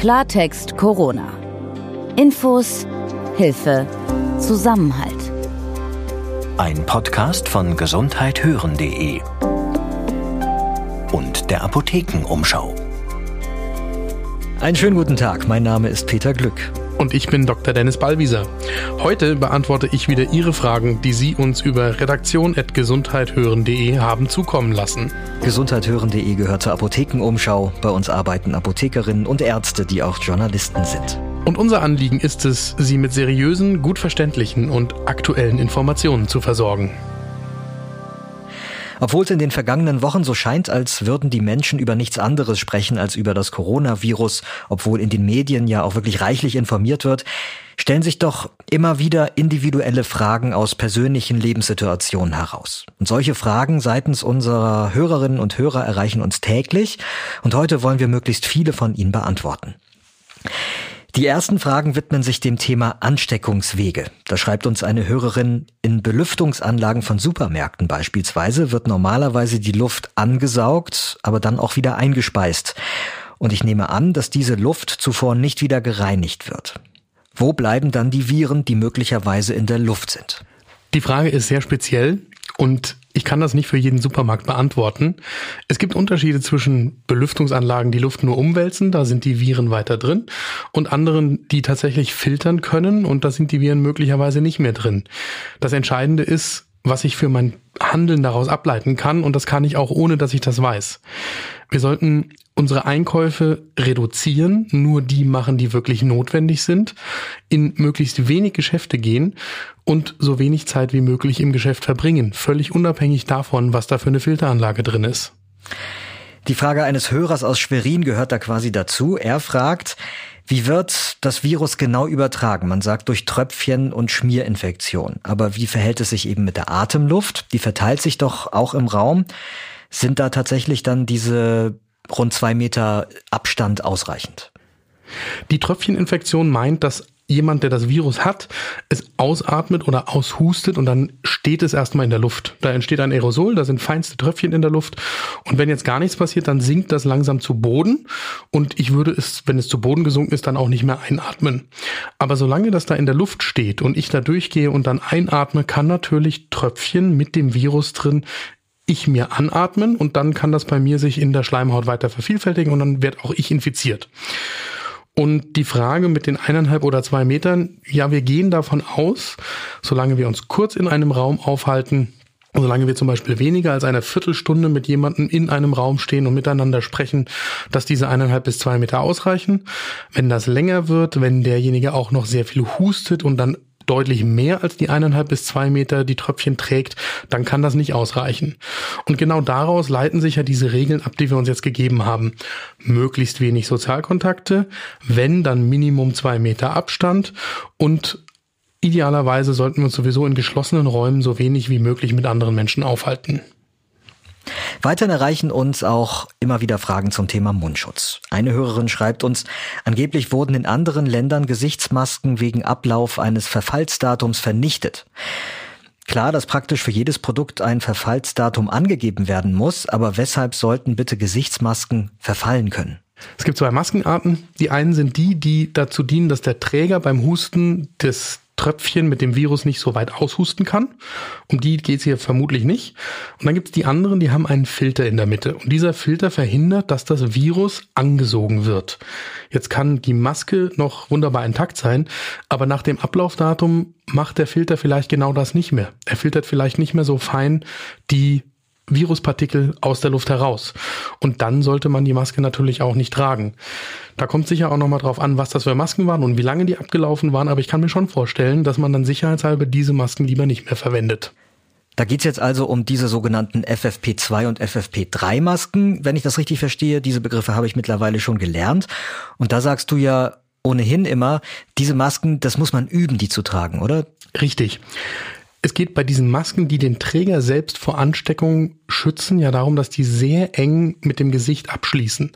Klartext Corona. Infos, Hilfe, Zusammenhalt. Ein Podcast von gesundheithören.de und der Apothekenumschau. Einen schönen guten Tag, mein Name ist Peter Glück. Und ich bin Dr. Dennis Ballwieser. Heute beantworte ich wieder Ihre Fragen, die Sie uns über redaktion.gesundheithören.de haben zukommen lassen. Gesundheithören.de gehört zur Apothekenumschau. Bei uns arbeiten Apothekerinnen und Ärzte, die auch Journalisten sind. Und unser Anliegen ist es, Sie mit seriösen, gut verständlichen und aktuellen Informationen zu versorgen. Obwohl es in den vergangenen Wochen so scheint, als würden die Menschen über nichts anderes sprechen als über das Coronavirus, obwohl in den Medien ja auch wirklich reichlich informiert wird, stellen sich doch immer wieder individuelle Fragen aus persönlichen Lebenssituationen heraus. Und solche Fragen seitens unserer Hörerinnen und Hörer erreichen uns täglich und heute wollen wir möglichst viele von ihnen beantworten. Die ersten Fragen widmen sich dem Thema Ansteckungswege. Da schreibt uns eine Hörerin, in Belüftungsanlagen von Supermärkten beispielsweise wird normalerweise die Luft angesaugt, aber dann auch wieder eingespeist. Und ich nehme an, dass diese Luft zuvor nicht wieder gereinigt wird. Wo bleiben dann die Viren, die möglicherweise in der Luft sind? Die Frage ist sehr speziell und ich kann das nicht für jeden Supermarkt beantworten. Es gibt Unterschiede zwischen Belüftungsanlagen, die Luft nur umwälzen, da sind die Viren weiter drin, und anderen, die tatsächlich filtern können, und da sind die Viren möglicherweise nicht mehr drin. Das Entscheidende ist, was ich für mein Handeln daraus ableiten kann, und das kann ich auch ohne, dass ich das weiß. Wir sollten unsere Einkäufe reduzieren, nur die machen, die wirklich notwendig sind, in möglichst wenig Geschäfte gehen und so wenig Zeit wie möglich im Geschäft verbringen, völlig unabhängig davon, was da für eine Filteranlage drin ist. Die Frage eines Hörers aus Schwerin gehört da quasi dazu. Er fragt, wie wird das Virus genau übertragen? Man sagt durch Tröpfchen und Schmierinfektion. Aber wie verhält es sich eben mit der Atemluft? Die verteilt sich doch auch im Raum. Sind da tatsächlich dann diese rund zwei Meter Abstand ausreichend? Die Tröpfcheninfektion meint, dass jemand, der das Virus hat, es ausatmet oder aushustet und dann steht es erstmal in der Luft. Da entsteht ein Aerosol, da sind feinste Tröpfchen in der Luft und wenn jetzt gar nichts passiert, dann sinkt das langsam zu Boden und ich würde es, wenn es zu Boden gesunken ist, dann auch nicht mehr einatmen. Aber solange das da in der Luft steht und ich da durchgehe und dann einatme, kann natürlich Tröpfchen mit dem Virus drin ich mir anatmen und dann kann das bei mir sich in der Schleimhaut weiter vervielfältigen und dann wird auch ich infiziert. Und die Frage mit den eineinhalb oder zwei Metern, ja, wir gehen davon aus, solange wir uns kurz in einem Raum aufhalten, solange wir zum Beispiel weniger als eine Viertelstunde mit jemandem in einem Raum stehen und miteinander sprechen, dass diese eineinhalb bis zwei Meter ausreichen. Wenn das länger wird, wenn derjenige auch noch sehr viel hustet und dann deutlich mehr als die eineinhalb bis zwei Meter die Tröpfchen trägt, dann kann das nicht ausreichen. Und genau daraus leiten sich ja diese Regeln ab, die wir uns jetzt gegeben haben. Möglichst wenig Sozialkontakte, wenn dann Minimum zwei Meter Abstand und idealerweise sollten wir uns sowieso in geschlossenen Räumen so wenig wie möglich mit anderen Menschen aufhalten. Weiterhin erreichen uns auch immer wieder Fragen zum Thema Mundschutz. Eine Hörerin schreibt uns, angeblich wurden in anderen Ländern Gesichtsmasken wegen Ablauf eines Verfallsdatums vernichtet. Klar, dass praktisch für jedes Produkt ein Verfallsdatum angegeben werden muss, aber weshalb sollten bitte Gesichtsmasken verfallen können? Es gibt zwei Maskenarten. Die einen sind die, die dazu dienen, dass der Träger beim Husten des Tröpfchen mit dem Virus nicht so weit aushusten kann. Um die geht es hier vermutlich nicht. Und dann gibt es die anderen, die haben einen Filter in der Mitte. Und dieser Filter verhindert, dass das Virus angesogen wird. Jetzt kann die Maske noch wunderbar intakt sein, aber nach dem Ablaufdatum macht der Filter vielleicht genau das nicht mehr. Er filtert vielleicht nicht mehr so fein die Viruspartikel aus der Luft heraus. Und dann sollte man die Maske natürlich auch nicht tragen. Da kommt sicher auch nochmal drauf an, was das für Masken waren und wie lange die abgelaufen waren, aber ich kann mir schon vorstellen, dass man dann sicherheitshalber diese Masken lieber nicht mehr verwendet. Da geht's jetzt also um diese sogenannten FFP2 und FFP3 Masken, wenn ich das richtig verstehe. Diese Begriffe habe ich mittlerweile schon gelernt. Und da sagst du ja ohnehin immer, diese Masken, das muss man üben, die zu tragen, oder? Richtig. Es geht bei diesen Masken, die den Träger selbst vor Ansteckung schützen, ja darum, dass die sehr eng mit dem Gesicht abschließen.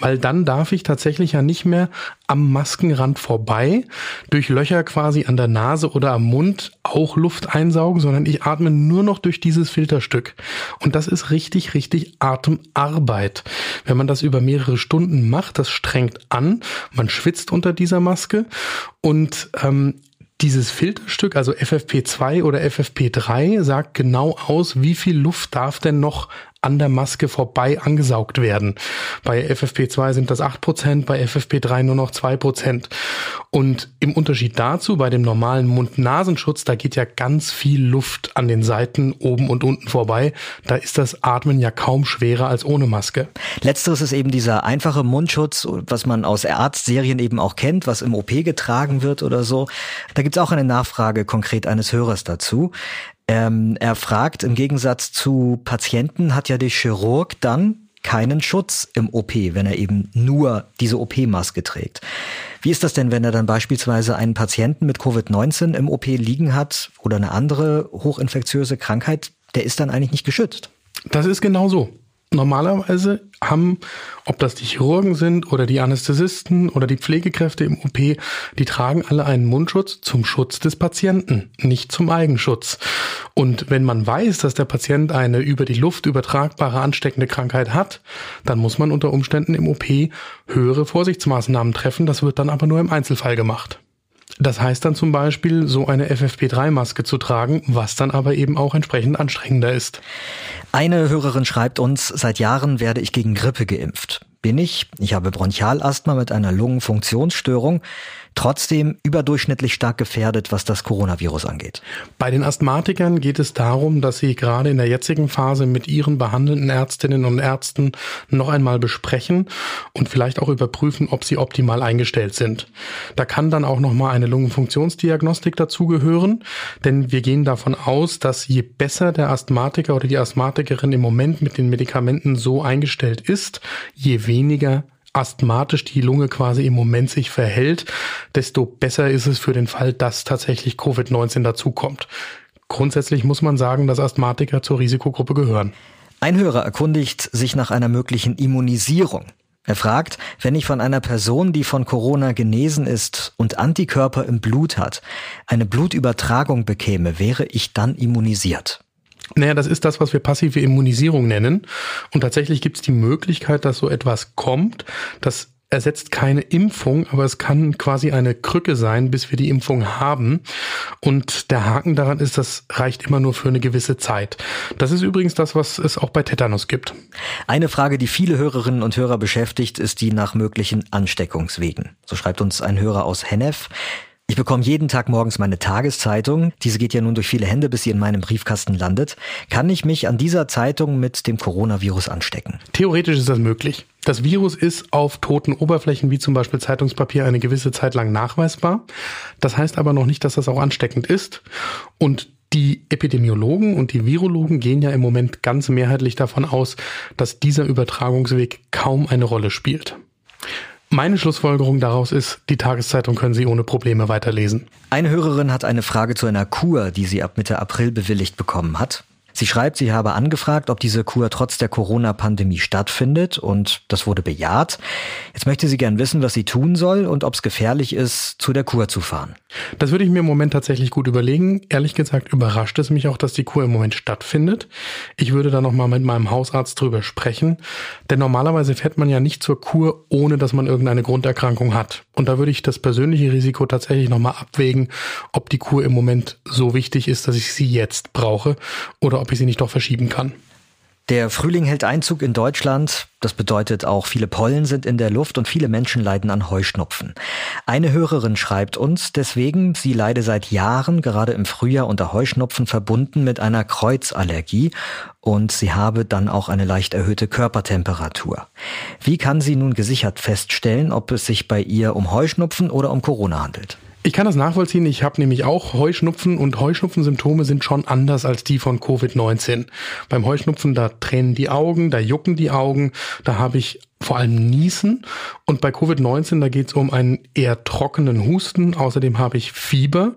Weil dann darf ich tatsächlich ja nicht mehr am Maskenrand vorbei, durch Löcher quasi an der Nase oder am Mund auch Luft einsaugen, sondern ich atme nur noch durch dieses Filterstück. Und das ist richtig, richtig Atemarbeit. Wenn man das über mehrere Stunden macht, das strengt an, man schwitzt unter dieser Maske und ähm, dieses Filterstück, also FFP2 oder FFP3, sagt genau aus, wie viel Luft darf denn noch an der Maske vorbei angesaugt werden. Bei FFP2 sind das 8%, bei FFP3 nur noch 2%. Und im Unterschied dazu, bei dem normalen Mund-Nasenschutz, da geht ja ganz viel Luft an den Seiten oben und unten vorbei. Da ist das Atmen ja kaum schwerer als ohne Maske. Letzteres ist eben dieser einfache Mundschutz, was man aus Arztserien eben auch kennt, was im OP getragen wird oder so. Da gibt's auch eine Nachfrage konkret eines Hörers dazu. Ähm, er fragt, im Gegensatz zu Patienten hat ja der Chirurg dann keinen Schutz im OP, wenn er eben nur diese OP-Maske trägt. Wie ist das denn, wenn er dann beispielsweise einen Patienten mit Covid-19 im OP liegen hat oder eine andere hochinfektiöse Krankheit? Der ist dann eigentlich nicht geschützt. Das ist genau so normalerweise haben, ob das die Chirurgen sind oder die Anästhesisten oder die Pflegekräfte im OP, die tragen alle einen Mundschutz zum Schutz des Patienten, nicht zum Eigenschutz. Und wenn man weiß, dass der Patient eine über die Luft übertragbare ansteckende Krankheit hat, dann muss man unter Umständen im OP höhere Vorsichtsmaßnahmen treffen. Das wird dann aber nur im Einzelfall gemacht. Das heißt dann zum Beispiel, so eine FFP3-Maske zu tragen, was dann aber eben auch entsprechend anstrengender ist. Eine Hörerin schreibt uns, seit Jahren werde ich gegen Grippe geimpft. Bin ich, ich habe Bronchialasthma mit einer Lungenfunktionsstörung trotzdem überdurchschnittlich stark gefährdet, was das Coronavirus angeht. Bei den Asthmatikern geht es darum, dass sie gerade in der jetzigen Phase mit ihren behandelnden Ärztinnen und Ärzten noch einmal besprechen und vielleicht auch überprüfen, ob sie optimal eingestellt sind. Da kann dann auch noch mal eine Lungenfunktionsdiagnostik dazugehören, denn wir gehen davon aus, dass je besser der Asthmatiker oder die Asthmatikerin im Moment mit den Medikamenten so eingestellt ist, je weniger asthmatisch die Lunge quasi im Moment sich verhält, desto besser ist es für den Fall, dass tatsächlich Covid-19 dazukommt. Grundsätzlich muss man sagen, dass Asthmatiker zur Risikogruppe gehören. Ein Hörer erkundigt sich nach einer möglichen Immunisierung. Er fragt, wenn ich von einer Person, die von Corona genesen ist und Antikörper im Blut hat, eine Blutübertragung bekäme, wäre ich dann immunisiert? Naja, das ist das, was wir passive Immunisierung nennen. Und tatsächlich gibt es die Möglichkeit, dass so etwas kommt. Das ersetzt keine Impfung, aber es kann quasi eine Krücke sein, bis wir die Impfung haben. Und der Haken daran ist, das reicht immer nur für eine gewisse Zeit. Das ist übrigens das, was es auch bei Tetanus gibt. Eine Frage, die viele Hörerinnen und Hörer beschäftigt, ist die nach möglichen Ansteckungswegen. So schreibt uns ein Hörer aus Hennef. Ich bekomme jeden Tag morgens meine Tageszeitung. Diese geht ja nun durch viele Hände, bis sie in meinem Briefkasten landet. Kann ich mich an dieser Zeitung mit dem Coronavirus anstecken? Theoretisch ist das möglich. Das Virus ist auf toten Oberflächen wie zum Beispiel Zeitungspapier eine gewisse Zeit lang nachweisbar. Das heißt aber noch nicht, dass das auch ansteckend ist. Und die Epidemiologen und die Virologen gehen ja im Moment ganz mehrheitlich davon aus, dass dieser Übertragungsweg kaum eine Rolle spielt. Meine Schlussfolgerung daraus ist, die Tageszeitung können Sie ohne Probleme weiterlesen. Eine Hörerin hat eine Frage zu einer Kur, die sie ab Mitte April bewilligt bekommen hat. Sie schreibt, sie habe angefragt, ob diese Kur trotz der Corona-Pandemie stattfindet und das wurde bejaht. Jetzt möchte sie gern wissen, was sie tun soll und ob es gefährlich ist, zu der Kur zu fahren. Das würde ich mir im Moment tatsächlich gut überlegen. Ehrlich gesagt überrascht es mich auch, dass die Kur im Moment stattfindet. Ich würde da nochmal mit meinem Hausarzt drüber sprechen, denn normalerweise fährt man ja nicht zur Kur, ohne dass man irgendeine Grunderkrankung hat. Und da würde ich das persönliche Risiko tatsächlich nochmal abwägen, ob die Kur im Moment so wichtig ist, dass ich sie jetzt brauche oder ob ich sie nicht doch verschieben kann. Der Frühling hält Einzug in Deutschland. Das bedeutet auch, viele Pollen sind in der Luft und viele Menschen leiden an Heuschnupfen. Eine Hörerin schreibt uns deswegen, sie leide seit Jahren, gerade im Frühjahr, unter Heuschnupfen verbunden mit einer Kreuzallergie und sie habe dann auch eine leicht erhöhte Körpertemperatur. Wie kann sie nun gesichert feststellen, ob es sich bei ihr um Heuschnupfen oder um Corona handelt? Ich kann das nachvollziehen. Ich habe nämlich auch Heuschnupfen und Heuschnupfensymptome sind schon anders als die von Covid-19. Beim Heuschnupfen, da tränen die Augen, da jucken die Augen, da habe ich vor allem Niesen. Und bei Covid-19, da geht es um einen eher trockenen Husten. Außerdem habe ich Fieber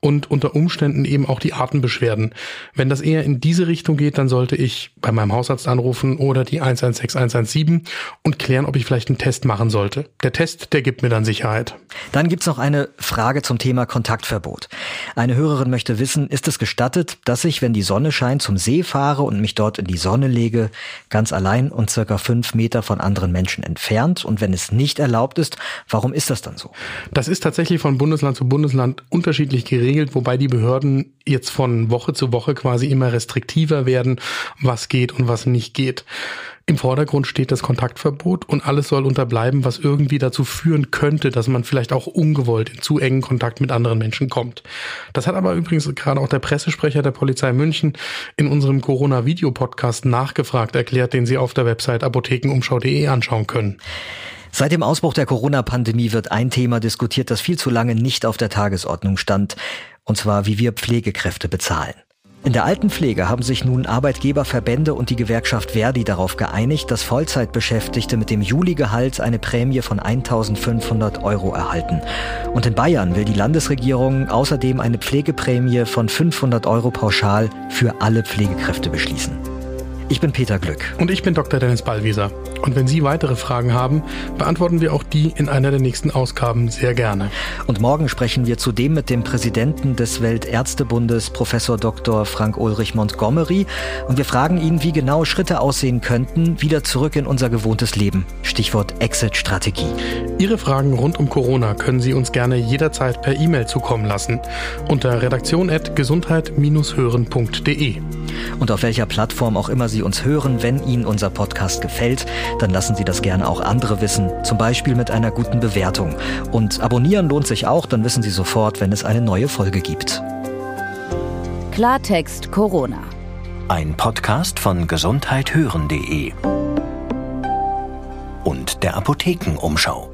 und unter Umständen eben auch die Atembeschwerden. Wenn das eher in diese Richtung geht, dann sollte ich bei meinem Hausarzt anrufen oder die 116 117 und klären, ob ich vielleicht einen Test machen sollte. Der Test, der gibt mir dann Sicherheit. Dann gibt's noch eine Frage zum Thema Kontaktverbot. Eine Hörerin möchte wissen, ist es gestattet, dass ich, wenn die Sonne scheint, zum See fahre und mich dort in die Sonne lege, ganz allein und circa fünf Meter von anderen anderen Menschen entfernt? Und wenn es nicht erlaubt ist, warum ist das dann so? Das ist tatsächlich von Bundesland zu Bundesland unterschiedlich geregelt, wobei die Behörden jetzt von Woche zu Woche quasi immer restriktiver werden, was geht und was nicht geht. Im Vordergrund steht das Kontaktverbot und alles soll unterbleiben, was irgendwie dazu führen könnte, dass man vielleicht auch ungewollt in zu engen Kontakt mit anderen Menschen kommt. Das hat aber übrigens gerade auch der Pressesprecher der Polizei München in unserem Corona-Video-Podcast nachgefragt erklärt, den Sie auf der Website apothekenumschau.de anschauen können. Seit dem Ausbruch der Corona-Pandemie wird ein Thema diskutiert, das viel zu lange nicht auf der Tagesordnung stand, und zwar wie wir Pflegekräfte bezahlen. In der Altenpflege haben sich nun Arbeitgeberverbände und die Gewerkschaft Verdi darauf geeinigt, dass Vollzeitbeschäftigte mit dem Juligehalt eine Prämie von 1500 Euro erhalten. Und in Bayern will die Landesregierung außerdem eine Pflegeprämie von 500 Euro pauschal für alle Pflegekräfte beschließen. Ich bin Peter Glück. Und ich bin Dr. Dennis Ballwieser. Und wenn Sie weitere Fragen haben, beantworten wir auch die in einer der nächsten Ausgaben sehr gerne. Und morgen sprechen wir zudem mit dem Präsidenten des Weltärztebundes, Professor Dr. Frank Ulrich Montgomery. Und wir fragen ihn, wie genau Schritte aussehen könnten, wieder zurück in unser gewohntes Leben. Stichwort Exit-Strategie. Ihre Fragen rund um Corona können Sie uns gerne jederzeit per E-Mail zukommen lassen. Unter redaktion.gesundheit-hören.de. Und auf welcher Plattform auch immer Sie Sie uns hören, wenn Ihnen unser Podcast gefällt, dann lassen Sie das gerne auch andere wissen, zum Beispiel mit einer guten Bewertung. Und abonnieren lohnt sich auch, dann wissen Sie sofort, wenn es eine neue Folge gibt. Klartext Corona. Ein Podcast von gesundheithören.de und der Apothekenumschau.